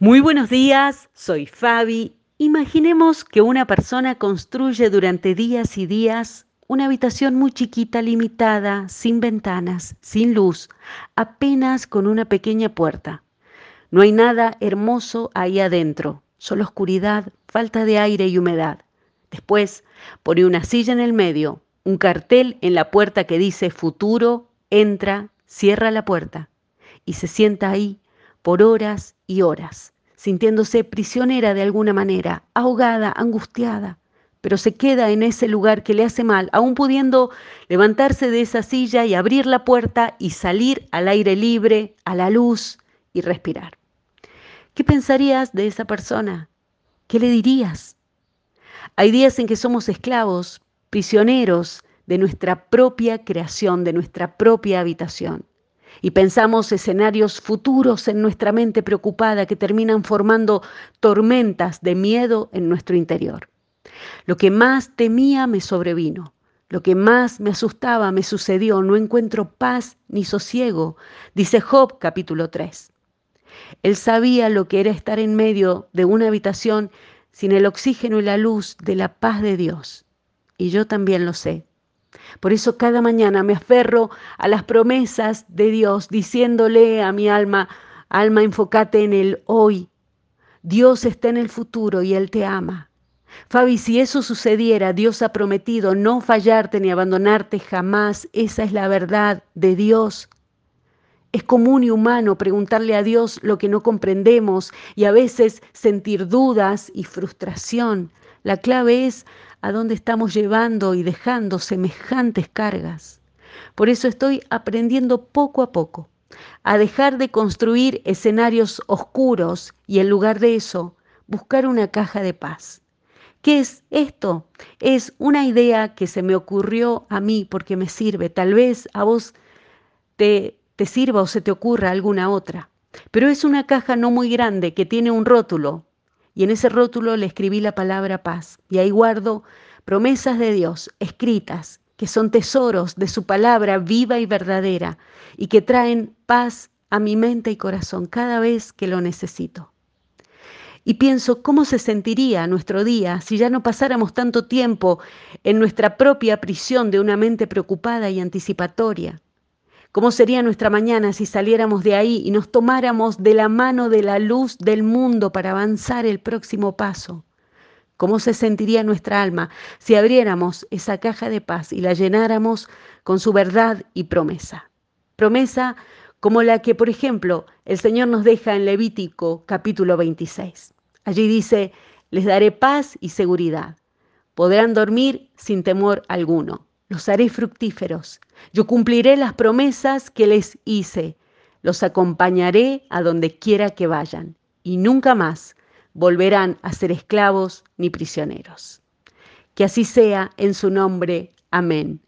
Muy buenos días, soy Fabi. Imaginemos que una persona construye durante días y días una habitación muy chiquita, limitada, sin ventanas, sin luz, apenas con una pequeña puerta. No hay nada hermoso ahí adentro, solo oscuridad, falta de aire y humedad. Después pone una silla en el medio, un cartel en la puerta que dice futuro, entra, cierra la puerta y se sienta ahí por horas y horas, sintiéndose prisionera de alguna manera, ahogada, angustiada, pero se queda en ese lugar que le hace mal, aún pudiendo levantarse de esa silla y abrir la puerta y salir al aire libre, a la luz y respirar. ¿Qué pensarías de esa persona? ¿Qué le dirías? Hay días en que somos esclavos, prisioneros de nuestra propia creación, de nuestra propia habitación y pensamos escenarios futuros en nuestra mente preocupada que terminan formando tormentas de miedo en nuestro interior. Lo que más temía me sobrevino. Lo que más me asustaba me sucedió. No encuentro paz ni sosiego, dice Job capítulo 3. Él sabía lo que era estar en medio de una habitación sin el oxígeno y la luz de la paz de Dios. Y yo también lo sé. Por eso cada mañana me aferro a las promesas de Dios, diciéndole a mi alma, alma, enfócate en el hoy. Dios está en el futuro y Él te ama. Fabi, si eso sucediera, Dios ha prometido no fallarte ni abandonarte jamás. Esa es la verdad de Dios. Es común y humano preguntarle a Dios lo que no comprendemos y a veces sentir dudas y frustración. La clave es a dónde estamos llevando y dejando semejantes cargas. Por eso estoy aprendiendo poco a poco a dejar de construir escenarios oscuros y en lugar de eso buscar una caja de paz. ¿Qué es esto? Es una idea que se me ocurrió a mí porque me sirve. Tal vez a vos te, sirva o se te ocurra alguna otra. Pero es una caja no muy grande que tiene un rótulo y en ese rótulo le escribí la palabra paz. Y ahí guardo promesas de Dios escritas, que son tesoros de su palabra viva y verdadera, y que traen paz a mi mente y corazón cada vez que lo necesito. Y pienso cómo se sentiría nuestro día si ya no pasáramos tanto tiempo en nuestra propia prisión de una mente preocupada y anticipatoria. ¿Cómo sería nuestra mañana si saliéramos de ahí y nos tomáramos de la mano de la luz del mundo para avanzar el próximo paso? ¿Cómo se sentiría nuestra alma si abriéramos esa caja de paz y la llenáramos con su verdad y promesa? Promesa como la que, por ejemplo, el Señor nos deja en Levítico capítulo 26. Allí dice, les daré paz y seguridad. Podrán dormir sin temor alguno los haré fructíferos. Yo cumpliré las promesas que les hice. Los acompañaré a donde quiera que vayan. Y nunca más volverán a ser esclavos ni prisioneros. Que así sea en su nombre. Amén.